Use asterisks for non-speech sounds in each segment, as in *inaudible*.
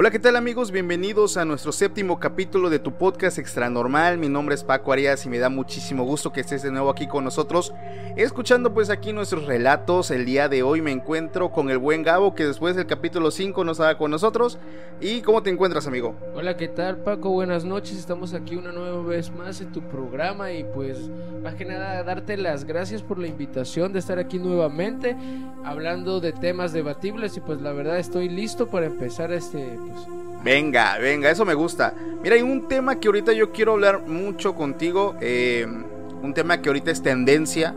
Hola, ¿qué tal amigos? Bienvenidos a nuestro séptimo capítulo de tu podcast Extra Normal. Mi nombre es Paco Arias y me da muchísimo gusto que estés de nuevo aquí con nosotros, escuchando pues aquí nuestros relatos. El día de hoy me encuentro con el buen Gabo que después del capítulo 5 nos estaba con nosotros. ¿Y cómo te encuentras, amigo? Hola, ¿qué tal Paco? Buenas noches. Estamos aquí una nueva vez más en tu programa y pues más que nada darte las gracias por la invitación de estar aquí nuevamente hablando de temas debatibles y pues la verdad estoy listo para empezar este pues, Venga, venga, eso me gusta. Mira, hay un tema que ahorita yo quiero hablar mucho contigo. eh, un tema que ahorita es tendencia.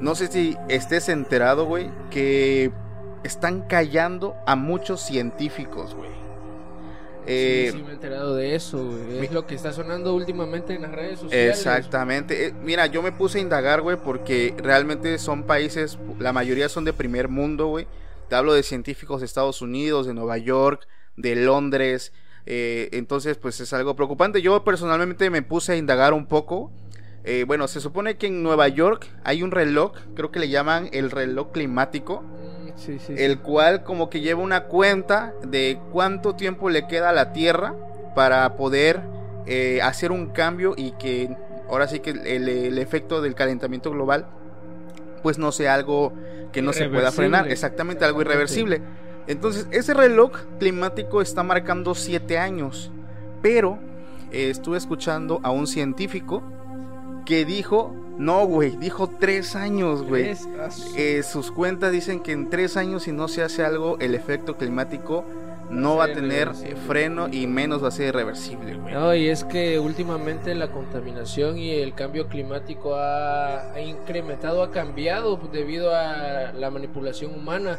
No sé si estés enterado, güey, que están callando a muchos científicos, güey. Eh, sí, sí me he enterado de eso, güey. Es lo que está sonando últimamente en las redes sociales. Exactamente. Eh, mira, yo me puse a indagar, güey, porque realmente son países, la mayoría son de primer mundo, güey. Te hablo de científicos de Estados Unidos, de Nueva York, de Londres. eh, entonces, pues es algo preocupante. Yo personalmente me puse a indagar un poco. Eh, bueno, se supone que en Nueva York hay un reloj, creo que le llaman el reloj climático, Sí, sí, sí. el cual como que lleva una cuenta de cuánto tiempo le queda a la Tierra para poder eh, hacer un cambio y que ahora sí que el, el efecto del calentamiento global pues no sea algo que no se pueda frenar, exactamente algo irreversible. Entonces ese reloj climático está marcando 7 años, pero eh, estuve escuchando a un científico que dijo, no güey, dijo 3 años güey. Eh, sus cuentas dicen que en tres años si no se hace algo el efecto climático no va a tener freno y menos va a ser irreversible, güey. No, y es que últimamente la contaminación y el cambio climático ha, ha incrementado, ha cambiado debido a la manipulación humana.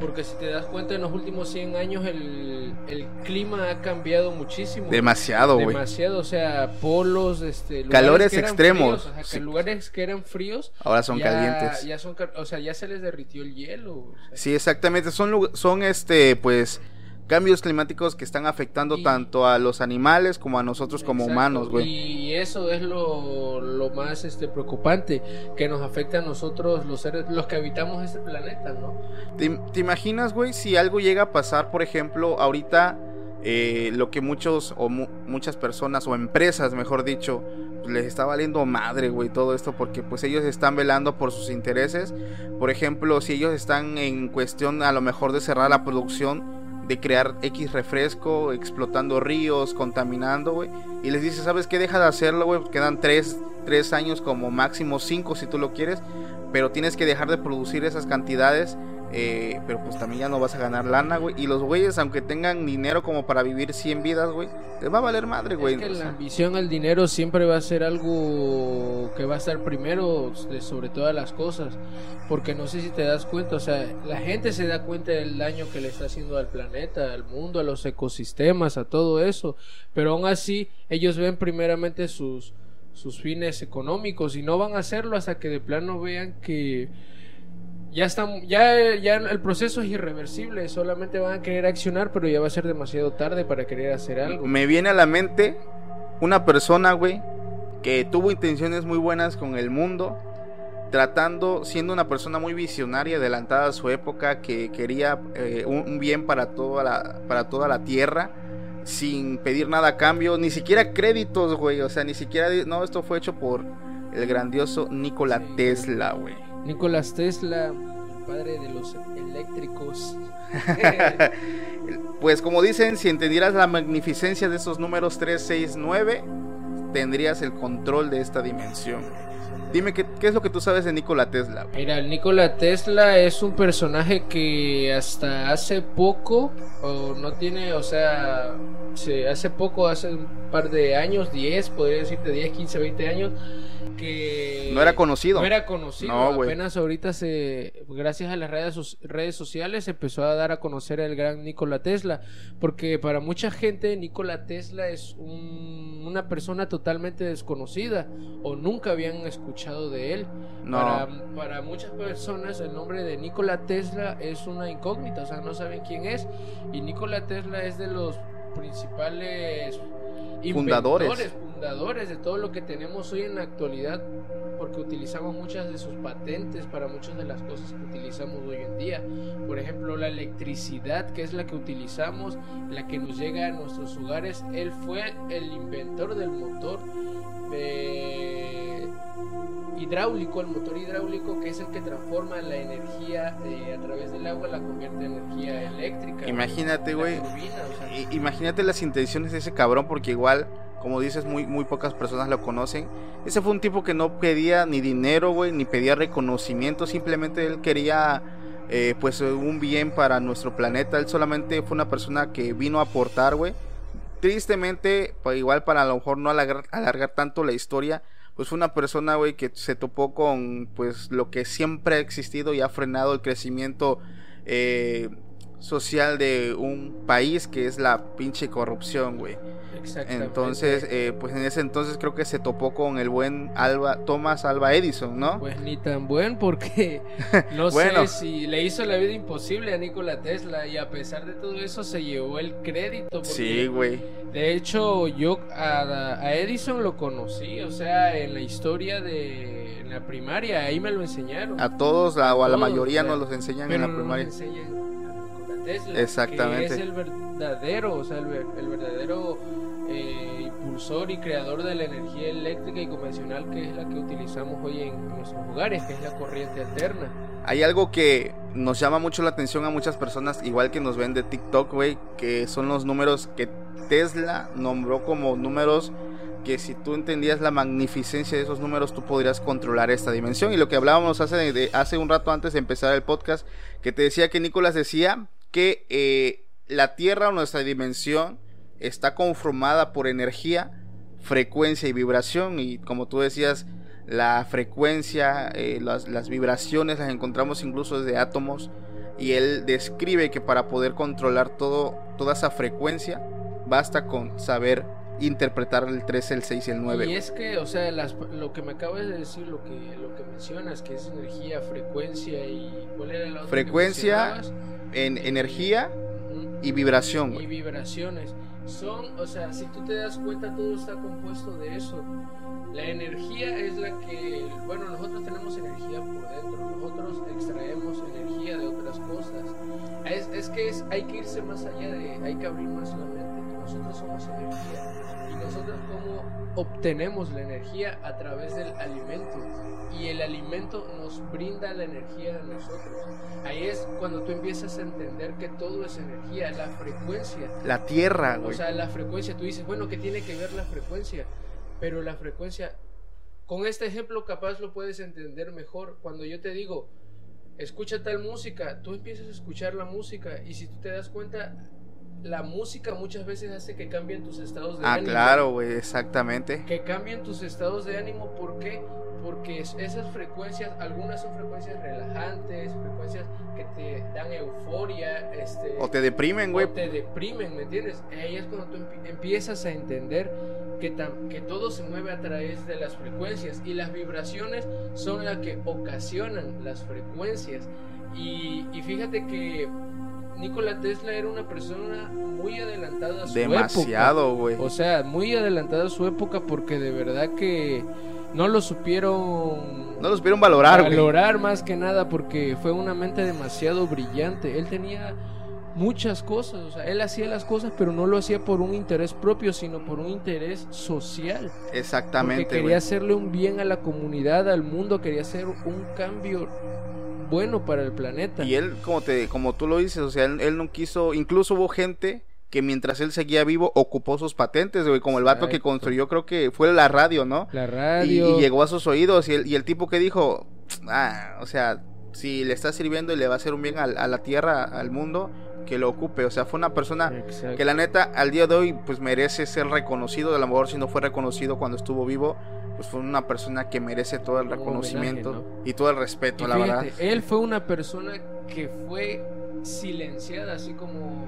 Porque si te das cuenta, en los últimos 100 años el, el clima ha cambiado muchísimo. Demasiado, güey. Demasiado, o sea, polos, este, Calores extremos, fríos, ajá, que sí. lugares que eran fríos, Ahora son ya- calientes. Ya son, o sea, ya se les derritió el hielo. o sea. Sí, exactamente. Son, son este, pues, cambios climáticos que están afectando Y- tanto a los animales como a nosotros como Exacto, humanos, güey. Y eso es lo, lo más este, preocupante, que nos afecta a nosotros, los seres, los que habitamos este planeta, ¿no? ¿Te, te imaginas, güey, si algo llega a pasar, por ejemplo, ahorita eh, lo que muchos o mu- muchas personas o empresas, mejor dicho, pues, les está valiendo madre, güey, todo esto porque pues ellos están velando por sus intereses. Por ejemplo, si ellos están en cuestión a lo mejor de cerrar la producción, de crear X refresco, explotando ríos, contaminando, güey, y les dice, ¿sabes qué? Deja de hacerlo, güey, quedan tres, tres años como máximo cinco si tú lo quieres, pero tienes que dejar de producir esas cantidades eh, pero pues también ya no vas a ganar lana, güey. Y los güeyes, aunque tengan dinero como para vivir 100 vidas, güey, les va a valer madre, güey. es que la ambición al dinero siempre va a ser algo que va a estar primero de- sobre todas las cosas, porque no sé si te das cuenta, o sea, la gente se da cuenta del daño que le está haciendo al planeta, al mundo, a los ecosistemas, a todo eso, pero aún así ellos ven primeramente sus sus fines económicos y no van a hacerlo hasta que de plano vean que ya están ya ya el proceso es irreversible, solamente van a querer accionar, pero ya va a ser demasiado tarde para querer hacer algo. me viene a la mente una persona, güey, que tuvo intenciones muy buenas con el mundo, tratando, siendo una persona muy visionaria, adelantada a su época, que quería eh, un, bien para toda la, para toda la tierra, sin pedir nada a cambio, ni siquiera créditos, güey, o sea, ni siquiera, no, esto fue hecho por el grandioso Nikola Sí. Tesla, güey. Nicolás Tesla, padre de los eléctricos. *laughs* pues como dicen, si entendieras la magnificencia de esos números 3, 6, 9, tendrías el control de esta dimensión. Dime, ¿qué, ¿qué, es lo que tú sabes de Nikola Tesla? Mira, Nikola Tesla es un personaje que hasta hace poco, o no tiene, o sea, hace poco, hace un par de años, 10, podría decirte 10, 15, 20 años, que no era conocido. No era conocido. Apenas ahorita se, gracias a las redes, redes sociales, se empezó a dar a conocer el gran Nikola Tesla, porque para mucha gente Nikola Tesla es una persona totalmente desconocida o nunca habían escuchado de él. Para, para muchas personas el nombre de Nikola Tesla es una incógnita, o sea, no saben quién es y Nikola Tesla es de los principales fundadores. fundadores de todo lo que tenemos hoy en la actualidad, porque utilizamos muchas de sus patentes para muchas de las cosas que utilizamos hoy en día. Por ejemplo, la electricidad, que es la que utilizamos, la que nos llega a nuestros hogares. Él fue el inventor del motor. de hidráulico, el motor hidráulico que es el que transforma la energía eh, a través del agua, la convierte en energía eléctrica. Imagínate, güey. Imagínate las intenciones de ese cabrón, porque igual, como dices, muy, muy pocas personas lo conocen. Ese fue un tipo que no pedía ni dinero, güey, ni pedía reconocimiento, simplemente él quería... Eh, pues un bien para nuestro planeta. Él solamente fue una persona que vino a aportar, güey. Tristemente, pues igual para a lo mejor no alargar, alargar tanto la historia, pues fue una persona, güey, que se topó con, pues, lo que siempre ha existido y ha frenado el crecimiento eh, social de un país, que es la pinche corrupción, güey. Entonces, eh, pues en ese entonces creo que se topó con el buen Alba, Thomas Alba Edison, ¿no? Pues ni tan buen porque *laughs* no sé si le hizo la vida imposible a Nikola Tesla y a pesar de todo eso se llevó el crédito. sí, güey. De hecho, yo a, Edison lo conocí, o sea, en la historia de la primaria, ahí me lo enseñaron. A todos, o a la mayoría nos los enseñan en la primaria. Tesla, Exactamente. Que es el verdadero, o sea, el, el verdadero eh, impulsor y creador de la energía eléctrica y convencional que es la que utilizamos hoy en nuestros hogares, que es la corriente alterna. Hay algo que nos llama mucho la atención a muchas personas, igual que nos ven de TikTok, güey, que son los números que Tesla nombró como números que si tú entendías la magnificencia de esos números, tú podrías controlar esta dimensión. Y lo que hablábamos hace, hace un rato antes de empezar el podcast, que te decía que Nicolás decía que eh, la Tierra o nuestra dimensión está conformada por energía, frecuencia y vibración. Y como tú decías, la frecuencia, eh, las, vibraciones las encontramos incluso desde átomos. Y él describe que para poder controlar todo, toda esa frecuencia, basta con saber interpretar el 3, el 6 y el 9. Y es que, o sea, lo que me acabas de decir, lo que, lo que mencionas, que es energía, frecuencia y... ¿Cuál era la otra Frecuencia, en energía y vibración. Y vibraciones son, o sea, si tú te das cuenta, todo está compuesto de eso. La energía es la que, bueno, nosotros tenemos energía por dentro, nosotros extraemos energía de otras cosas. Es, es que es, hay que irse más allá de, hay que abrir más la mente. Nosotros somos energía nosotros cómo obtenemos la energía a través del alimento y el alimento nos brinda la energía a nosotros. Ahí es cuando tú empiezas a entender que todo es energía, la frecuencia. La tierra, güey. O sea, la frecuencia, tú dices, bueno, ¿qué tiene que ver la frecuencia? Pero la frecuencia, con este ejemplo capaz lo puedes entender mejor. Cuando yo te digo, escucha tal música, tú empiezas a escuchar la música y si tú te das cuenta, la música muchas veces hace que cambien tus estados de ah, ánimo. Ah, claro, güey, exactamente. Que cambien tus estados de ánimo, ¿por qué? Porque esas frecuencias, algunas son frecuencias relajantes, frecuencias que te dan euforia, este... O te deprimen, güey. O te deprimen, ¿me entiendes? Ahí es cuando tú empiezas a entender que, que todo se mueve a través de las frecuencias y las vibraciones son las que ocasionan las frecuencias. Y, y fíjate que Nikola Tesla era una persona muy adelantada a su época. Demasiado, güey. O sea, muy adelantada a su época porque de verdad que no lo supieron... No lo supieron valorar, Valorar más que nada porque fue una mente demasiado brillante. Él tenía muchas cosas. O sea, él hacía las cosas, pero no lo hacía por un interés propio, sino por un interés social. Exactamente. Porque quería hacerle un bien a la comunidad, al mundo, quería hacer un cambio bueno para el planeta. Y él, como te, como tú lo dices, o sea, él, no quiso, incluso hubo gente que mientras él seguía vivo ocupó sus patentes, güey, como el vato que construyó, creo que fue la radio, ¿no? La radio. Y, llegó a sus oídos y el, y el tipo que dijo, ah, o sea, si le está sirviendo y le va a hacer un bien a, a la tierra, al mundo, que lo ocupe. O sea, fue una persona que la neta al día de hoy pues merece ser reconocido. A lo mejor si no fue reconocido cuando estuvo vivo, pues fue una persona que merece todo el reconocimiento y todo el respeto, la verdad. Él fue una persona que fue silenciada, así como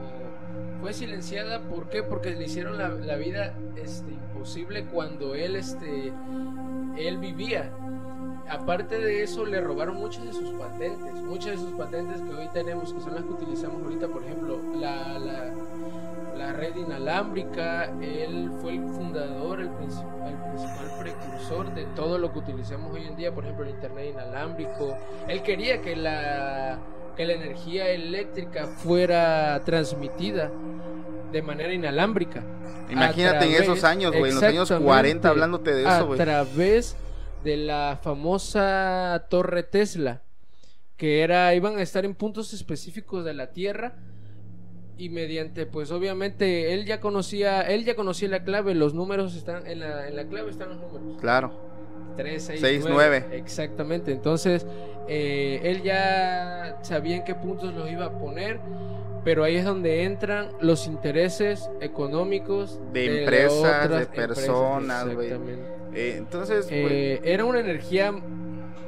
fue silenciada, ¿por qué? Porque le hicieron la, la vida este, imposible cuando él, este, él vivía aparte de eso, le robaron muchas de sus patentes. Muchas de sus patentes que hoy tenemos, que son las que utilizamos ahorita, por ejemplo, la, la, red inalámbrica. Él fue el fundador, el, principal, el principal precursor de todo lo que utilizamos hoy en día, por ejemplo, el internet inalámbrico. Él quería que la, que la energía eléctrica fuera transmitida de manera inalámbrica. Imagínate en esos años, güey, en los años 40 hablándote de eso, güey. A través de la famosa torre Tesla, que era iban a estar en puntos específicos de la Tierra y mediante pues obviamente él ya conocía él ya conocía la clave, los números están en la, en la clave están los números. Claro. 3, 6, 9. Exactamente. Entonces, eh, él ya sabía en qué puntos los iba a poner, pero ahí es donde entran los intereses económicos de, empresas, de personas, eh, entonces, eh, era una energía.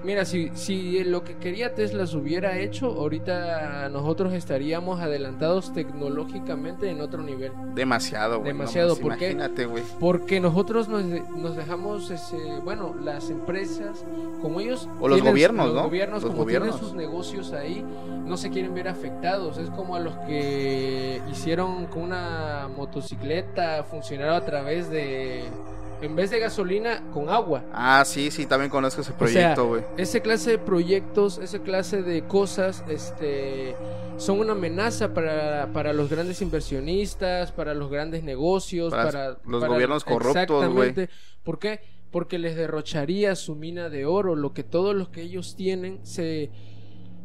Mira, si, si lo que quería Tesla se hubiera hecho, ahorita nosotros estaríamos adelantados tecnológicamente en otro nivel. Demasiado, güey. Demasiado, porque, porque nosotros nos, nos, dejamos, ese, bueno, las empresas, como ellos... O los gobiernos, los ¿no? Gobiernos, como tienen sus negocios ahí, no se quieren ver afectados. Es como a los que hicieron con una motocicleta funcionar a través de en vez de gasolina, con agua. Ah, sí, sí, también conozco ese proyecto, güey. ese clase de proyectos, esa clase de cosas, este, son una amenaza para, para los grandes inversionistas, para los grandes negocios, para, los gobiernos corruptos, güey. ¿Por qué? Porque les derrocharía su mina de oro, lo que todos los que ellos tienen se,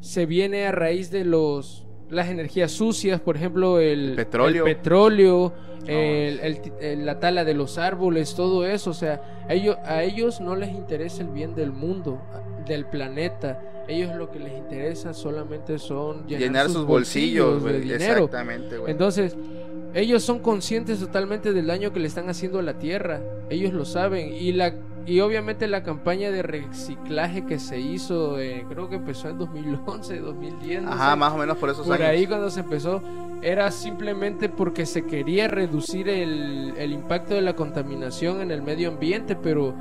se viene a raíz de los las energías sucias, por ejemplo, el petróleo, el petróleo la tala de los árboles, todo eso. O sea, a ellos, a ellos no les interesa el bien del mundo, del planeta. Ellos lo que les interesa solamente son llenar, sus, bolsillos, de dinero. Exactamente, Entonces, ellos son conscientes totalmente del daño que le están haciendo a la tierra. Ellos lo saben. Y la y obviamente la campaña de reciclaje que se hizo, eh, creo que empezó en 2011, 2010. Ajá, más o menos por esos por años. Por ahí cuando se empezó, era simplemente porque se quería reducir el, el impacto de la contaminación en el medio ambiente, pero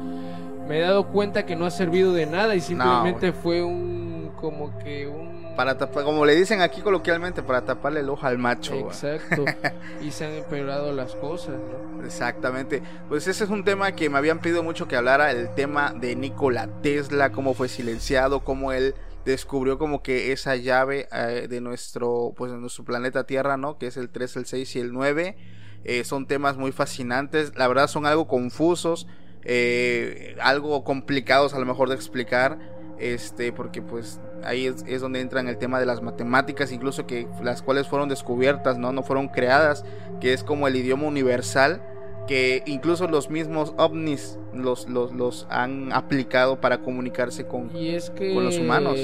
me he dado cuenta que no ha servido de nada y simplemente fue un como que un para tapar, como le dicen aquí coloquialmente, para taparle el ojo al macho. Exacto. *laughs* y se han empeorado las cosas, ¿no? Exactamente. Pues ese es un tema que me habían pedido mucho que hablara, el tema de Nikola Tesla, cómo fue silenciado, cómo él descubrió como que esa llave eh, de nuestro pues de nuestro planeta Tierra, ¿no? Que es el 3, el 6 y el 9. Eh, son temas muy fascinantes, la verdad son algo confusos, eh, algo complicados a lo mejor de explicar, este, porque pues ahí es, donde entran el tema de las matemáticas, incluso que las cuales fueron descubiertas, ¿no? No fueron creadas, que es como el idioma universal, que incluso los mismos ovnis los, los, han aplicado para comunicarse con, y es que, con los humanos.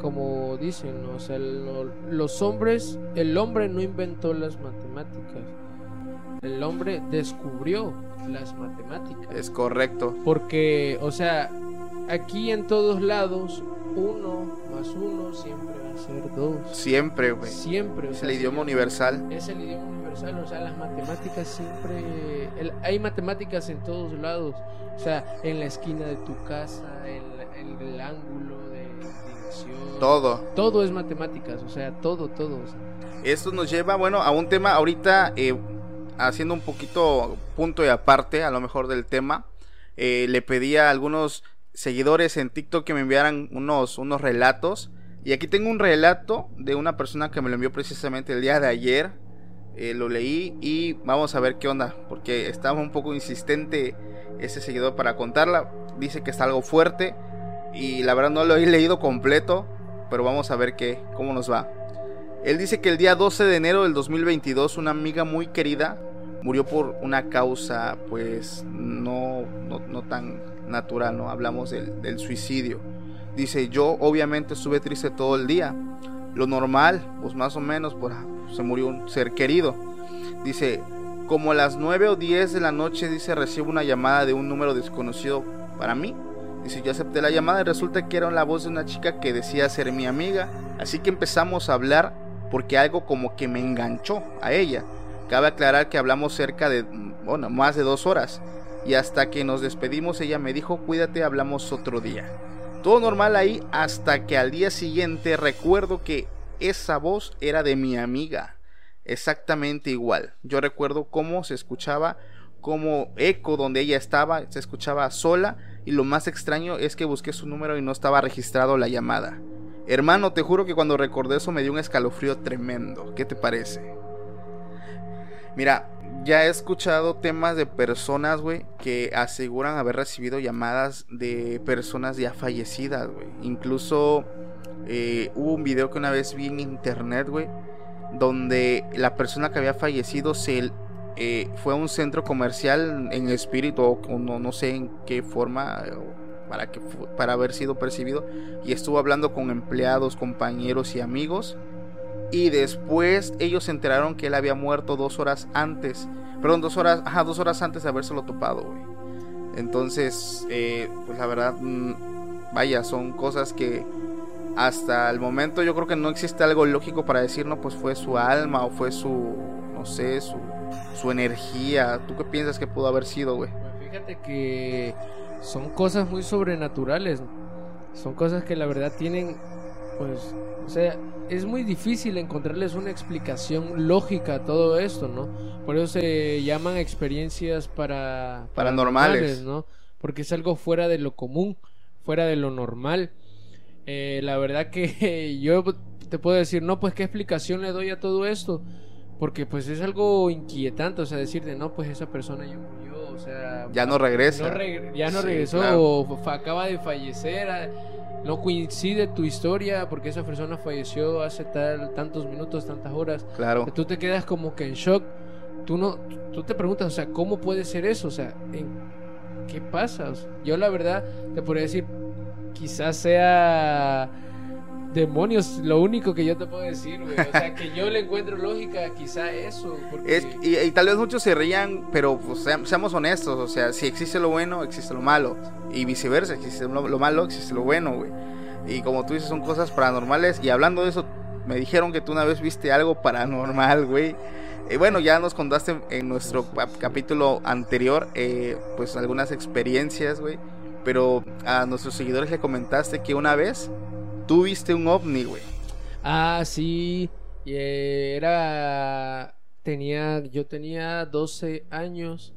Como dicen, o sea, los hombres, el hombre no inventó las matemáticas, el hombre descubrió las matemáticas. Es correcto. Porque, o sea, aquí en todos lados uno más uno siempre va a ser dos. Siempre, güey. Siempre. es el idioma universal. Es el idioma universal, o sea, las matemáticas siempre... hay matemáticas en todos lados, o sea, en la esquina de tu casa, en, el ángulo de dirección. Todo. Todo es matemáticas, o sea, todo, todo. Esto nos lleva, bueno, a un tema ahorita, eh, haciendo un poquito punto y aparte, a lo mejor del tema. Eh, le pedí a algunos seguidores en TikTok que me enviaran unos, unos relatos Y aquí tengo un relato de una persona que me lo envió precisamente el día de ayer. Eh, lo leí y vamos a ver qué onda, porque estaba un poco insistente ese seguidor para contarla. Dice que está algo fuerte y la verdad no lo he *laughs* leído completo, pero vamos a ver qué, cómo nos va. Él dice que el día 12 de enero del 2022 una amiga muy querida murió por una causa pues no, no, tan natural, no hablamos del, suicidio. Dice, yo obviamente estuve triste todo el día. Lo normal, pues más o menos, pues, se murió un ser querido. Dice, como a las 9 o 10 de la noche, dice, recibo una llamada de un número desconocido para mí. Dice, yo acepté la llamada y resulta que era la voz de una chica que decía ser mi amiga. Así que empezamos a hablar porque algo como que me enganchó a ella. Cabe aclarar que hablamos cerca de, bueno, más de dos horas. Y hasta que nos despedimos ella me dijo, cuídate, hablamos otro día. Todo normal ahí hasta que al día siguiente recuerdo que esa voz era de mi amiga. Exactamente igual. Yo recuerdo cómo se escuchaba como eco donde ella estaba, se escuchaba sola y lo más extraño es que busqué su número y no estaba registrado la llamada. Hermano, te juro que cuando recordé eso me dio un escalofrío tremendo. ¿Qué te parece? Mira, ya he escuchado temas de personas, güey, que aseguran haber recibido llamadas de personas ya fallecidas, güey. Incluso eh, hubo un video que una vez vi en internet, güey, donde la persona que había fallecido se eh, fue a un centro comercial en espíritu o no, no sé en qué forma para que para haber sido percibido y estuvo hablando con empleados, compañeros y amigos y después ellos se enteraron que él había muerto dos horas antes. Perdón, dos horas, ajá, dos horas antes de habérselo topado, güey. Entonces, eh, pues la verdad, mm, vaya, son cosas que hasta el momento yo creo que no existe algo lógico para decir, no, pues fue su alma o fue su, no sé, su, su energía. ¿Tú qué piensas que pudo haber sido, güey? Pues fíjate que son cosas muy sobrenaturales. Son cosas que la verdad tienen, pues, o sea, es muy difícil encontrarles una explicación lógica a todo esto, ¿no? Por eso se llaman experiencias para paranormales, ¿no? Porque es algo fuera de lo común, fuera de lo normal. Eh, la verdad que *laughs* yo te puedo decir, no, pues qué explicación le doy a todo esto, porque pues es algo inquietante, o sea, decirte, no, pues esa persona ya murió, o sea, ya no regresa, ya no regresó o acaba de fallecer no coincide tu historia porque esa persona falleció hace tal tantos minutos, tantas horas. Claro. Tú te quedas como que en shock. Tú no tú te preguntas, o sea, ¿cómo puede ser eso? O sea, ¿qué pasa? yo la verdad te podría decir quizás sea demonios, lo único que yo te puedo decir, güey. O sea, que yo le encuentro lógica, quizá eso. Es, y, tal vez muchos se rían, pero pues, seamos honestos. O sea, si existe lo bueno, existe lo malo. Y viceversa, existe lo, malo, existe lo bueno, güey. Y como tú dices, son cosas paranormales. Y hablando de eso, me dijeron que tú una vez viste algo paranormal, güey. Y bueno, ya nos contaste en nuestro capítulo anterior, eh, pues algunas experiencias, güey. Pero a nuestros seguidores le comentaste que una vez Tú viste un ovni, güey. Ah, sí. Era. Tenía. Yo tenía 12 años.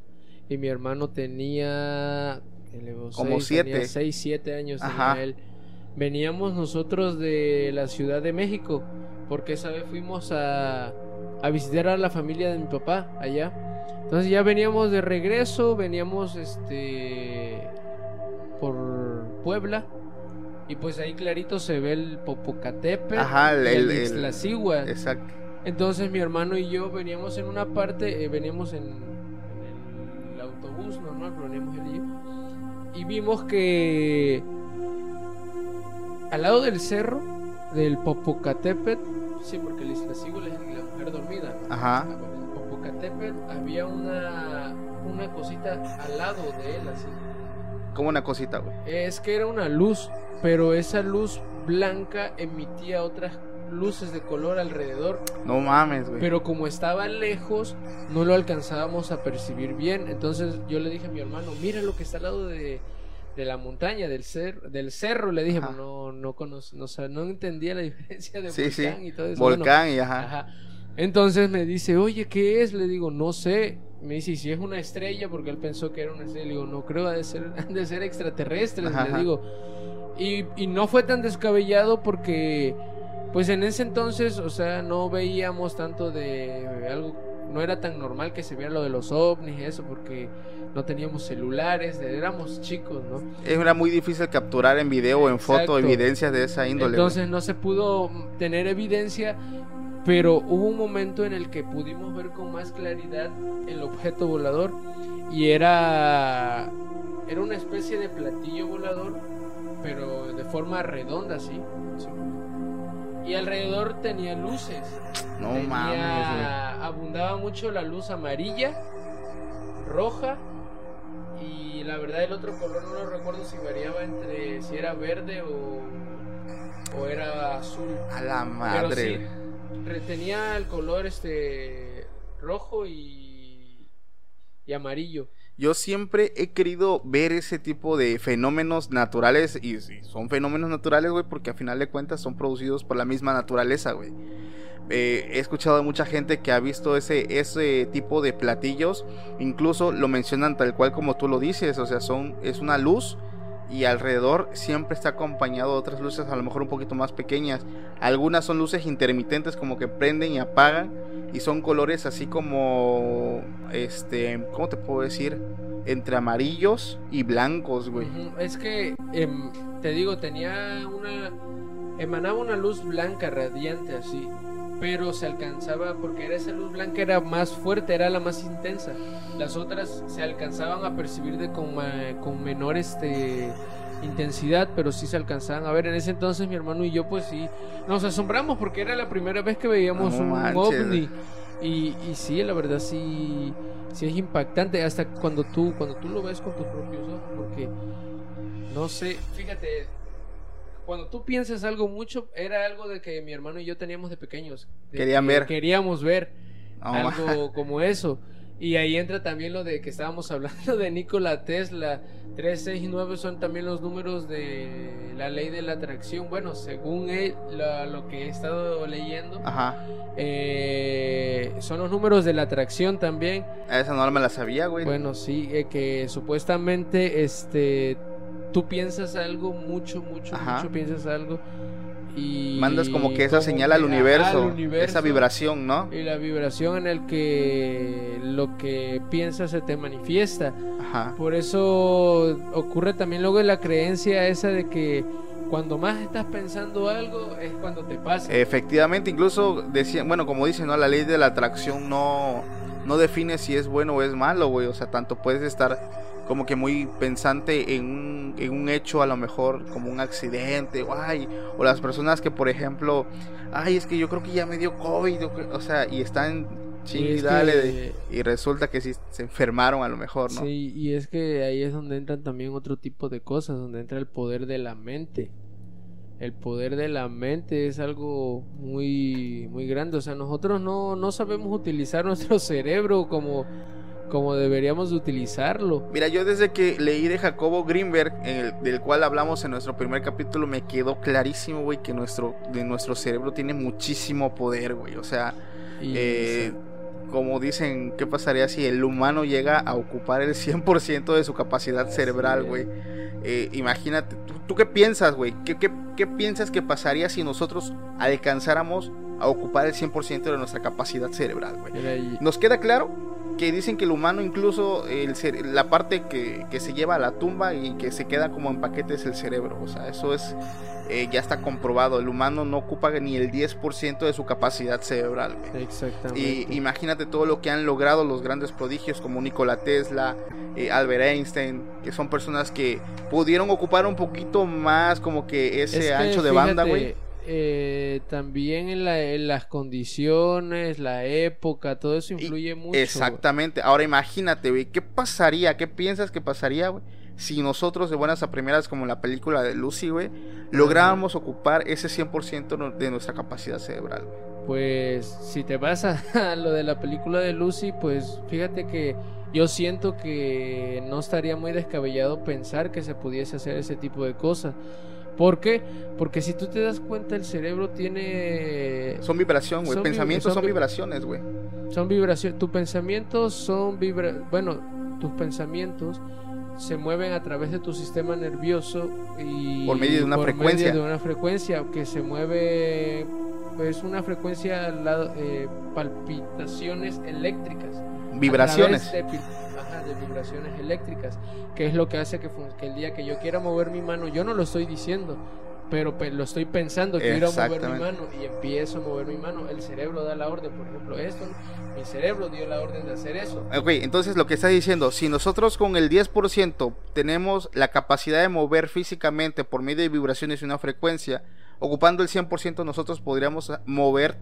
Y mi hermano tenía. Como 7. 6, 7 años Ajá. él. Veníamos nosotros de la Ciudad de México. Porque esa vez fuimos a, a visitar a la familia de mi papá allá. Entonces ya veníamos de regreso. Veníamos este. Por Puebla y pues ahí clarito se ve el Popocatépetl Ajá, el, el, el, Exacto. Entonces mi hermano y yo veníamos en una parte, eh, veníamos en, el autobús normal, veníamos él y yo. Y vimos que al lado del cerro del Popocatépetl, sí, porque el Iztaccíhuatl es la mujer dormida. Ajá. El Popocatépetl había una, una cosita al lado de él, así. Como una cosita, güey. Es que era una luz, pero esa luz blanca emitía otras luces de color alrededor. No mames, güey. Pero como estaba lejos, no lo alcanzábamos a percibir bien. Entonces yo le dije a mi hermano, mira lo que está al lado de, de la montaña, del, cer del cerro. Le dije, no, no, no, no entendía la *laughs* diferencia de volcán y todo eso. Volcán y ajá. ajá. Entonces me dice, oye, ¿qué es? Le digo, no sé. Me dice, si es una estrella, porque él pensó que era una estrella. Le digo, no creo, ha de ser, *laughs* de ser extraterrestres. Le digo. Y, y no fue tan descabellado porque, pues en ese entonces, o sea, no veíamos tanto de algo, no era tan normal que se viera lo de los ovnis y eso, porque no teníamos celulares, éramos chicos, ¿no? Era muy difícil capturar en video o en foto evidencias de esa índole. Entonces no se pudo tener evidencia, pero hubo un momento en el que pudimos ver con más claridad el objeto volador y era era una especie de platillo volador, pero de forma redonda, sí. Y alrededor tenía luces. no Tenía- mames, abundaba mucho la luz amarilla, roja y la verdad el otro color no lo recuerdo si variaba entre si era verde o, o era azul. A la Pero madre. sí, retenía el color este rojo y, y amarillo. Yo siempre he querido ver ese tipo de fenómenos naturales y, son fenómenos naturales, güey, porque a final de cuentas son producidos por la misma naturaleza, güey. Eh, he escuchado de mucha gente que ha visto ese, ese tipo de platillos, incluso lo mencionan tal cual como tú lo dices, o sea, son, es una luz y alrededor siempre está acompañado de otras luces a lo mejor un poquito más pequeñas. Algunas son luces intermitentes como que prenden y apagan y son colores así como este, ¿cómo te puedo decir? Entre amarillos y blancos, güey. Es que, em, te digo, tenía una... Emanaba una luz blanca radiante así, pero se alcanzaba, porque era esa luz blanca era más fuerte, era la más intensa. Las otras se alcanzaban a percibir de con, con menor este, intensidad, pero sí se alcanzaban a ver. En ese entonces mi hermano y yo pues sí nos asombramos porque era la primera vez que veíamos No un manches. ovni. Y, y sí, la verdad sí, sí es impactante hasta cuando tú, cuando tú lo ves con tus propios ojos, porque no sé, fíjate, cuando tú piensas algo mucho, era algo de que mi hermano y yo teníamos de pequeños. de Querían que ver. Queríamos ver No, algo *laughs* como eso. Y ahí entra también lo de que estábamos hablando de Nikola Tesla. 3, 6 y 9 son también los números de la ley de la atracción. Bueno, según él, la- lo que he estado leyendo, Ajá. eh, son los números de la atracción también. Esa no me la sabía, güey. Bueno, sí, eh, que supuestamente este tú piensas algo mucho, mucho, Ajá. mucho piensas algo y Mandas como que esa como señal al universo, al universo, esa vibración, ¿no? y la vibración en el que lo que piensas se te manifiesta. Ajá. Por eso ocurre también luego la creencia esa de que cuando más estás pensando algo es cuando te pasa. Efectivamente, incluso decían, bueno, como dicen, ¿no? La ley de la atracción no, no define si es bueno o es malo, güey. O sea, tanto puedes estar como que muy pensante en un, en un hecho, a lo mejor como un accidente, o, ay, o las personas que, por ejemplo, ay, es que yo creo que ya me dio COVID, o, sea, y están Y chingue y es dale, que- y resulta que sí se enfermaron a lo mejor, ¿no? Sí, y es que ahí es donde entran también otro tipo de cosas, donde entra el poder de la mente. El poder de la mente es algo muy muy grande, o sea, nosotros no, no sabemos utilizar *laughs* nuestro cerebro como, como deberíamos de utilizarlo. Mira, yo desde que leí de Jacobo Greenberg, en el- del cual hablamos en nuestro primer capítulo, me quedó clarísimo, güey, que nuestro, de nuestro cerebro tiene muchísimo poder, güey. O sea, Y eh, como dicen, ¿qué pasaría si el humano llega a ocupar el 100% de su capacidad cerebral, güey? Eh, imagínate, ¿tú, tú qué piensas, güey? ¿Qué, qué, qué piensas que pasaría si nosotros alcanzáramos a ocupar el 100% de nuestra capacidad cerebral, güey? Nos queda claro que dicen que el humano incluso el la parte que, que se lleva a la tumba y que se queda como en paquete es el cerebro. O sea, eso es eh, ya está comprobado. El humano no ocupa ni el 10% de su capacidad cerebral. güey. exactamente. Y imagínate todo lo que han logrado los grandes prodigios como Nikola Tesla, eh, Albert Einstein, que son personas que pudieron ocupar un poquito más como que ese Es que, ancho de banda, güey. Eh, también en, la- en las condiciones, la época, todo eso Y- influye mucho. Exactamente. Ahora imagínate, güey, ¿qué pasaría? ¿Qué piensas que pasaría, güey? Si nosotros de buenas a primeras, como en la película de Lucy, güey, lográbamos ocupar ese 100% no- de nuestra capacidad cerebral. Pues si te vas *laughs* a lo de la película de Lucy, pues fíjate que yo siento que no estaría muy descabellado pensar que se pudiese hacer ese tipo de cosas. ¿Por qué? Porque si tú te das cuenta, el cerebro tiene... Son vibración, güey. Pensamientos son son vi- vibraciones, güey. Son vibraciones. Tus pensamientos son vibra... Bueno, tus pensamientos se mueven a través de tu sistema nervioso y Por medio de una por frecuencia. medio de una frecuencia que se mueve pues una frecuencia eh, palpitaciones eléctricas Vibraciones. De, vibraciones eléctricas, que es lo que hace que, el día que yo quiera mover mi mano, yo no lo estoy diciendo, pero pe- lo estoy pensando, quiero mover mi mano y empiezo a mover mi mano, el cerebro da la orden, por ejemplo, esto, mi cerebro dio la orden de hacer eso. Ok, entonces lo que está diciendo, si nosotros con el 10% tenemos la capacidad de mover físicamente por medio de vibraciones y una frecuencia, ocupando el 100% nosotros podríamos mover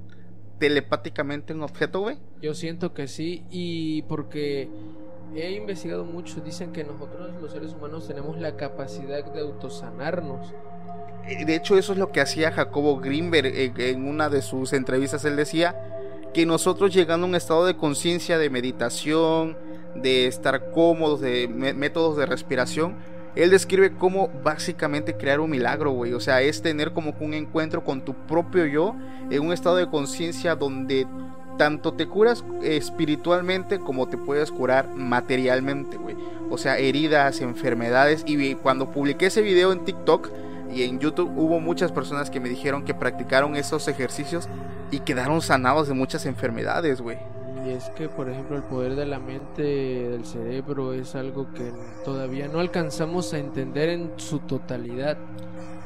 telepáticamente un objeto, güey. Yo siento que sí, y porque he investigado mucho, dicen que nosotros los seres humanos tenemos la capacidad de autosanarnos. Eh, De hecho, eso es lo que hacía Jacobo Greenberg eh, en una de sus entrevistas. Él decía que nosotros llegando a un estado de conciencia, de meditación, de estar cómodos, de mé- métodos de respiración, él describe cómo básicamente crear un milagro, güey. O sea, es tener como un encuentro con tu propio yo en un estado de conciencia donde tanto te curas espiritualmente como te puedes curar materialmente, güey. O sea, heridas, enfermedades. Y cuando publiqué ese video en TikTok, y en YouTube hubo muchas personas que me dijeron que practicaron esos ejercicios y quedaron sanados de muchas enfermedades, güey. Y es que, por ejemplo, el poder de la mente, del cerebro, es algo que todavía no alcanzamos a entender en su totalidad.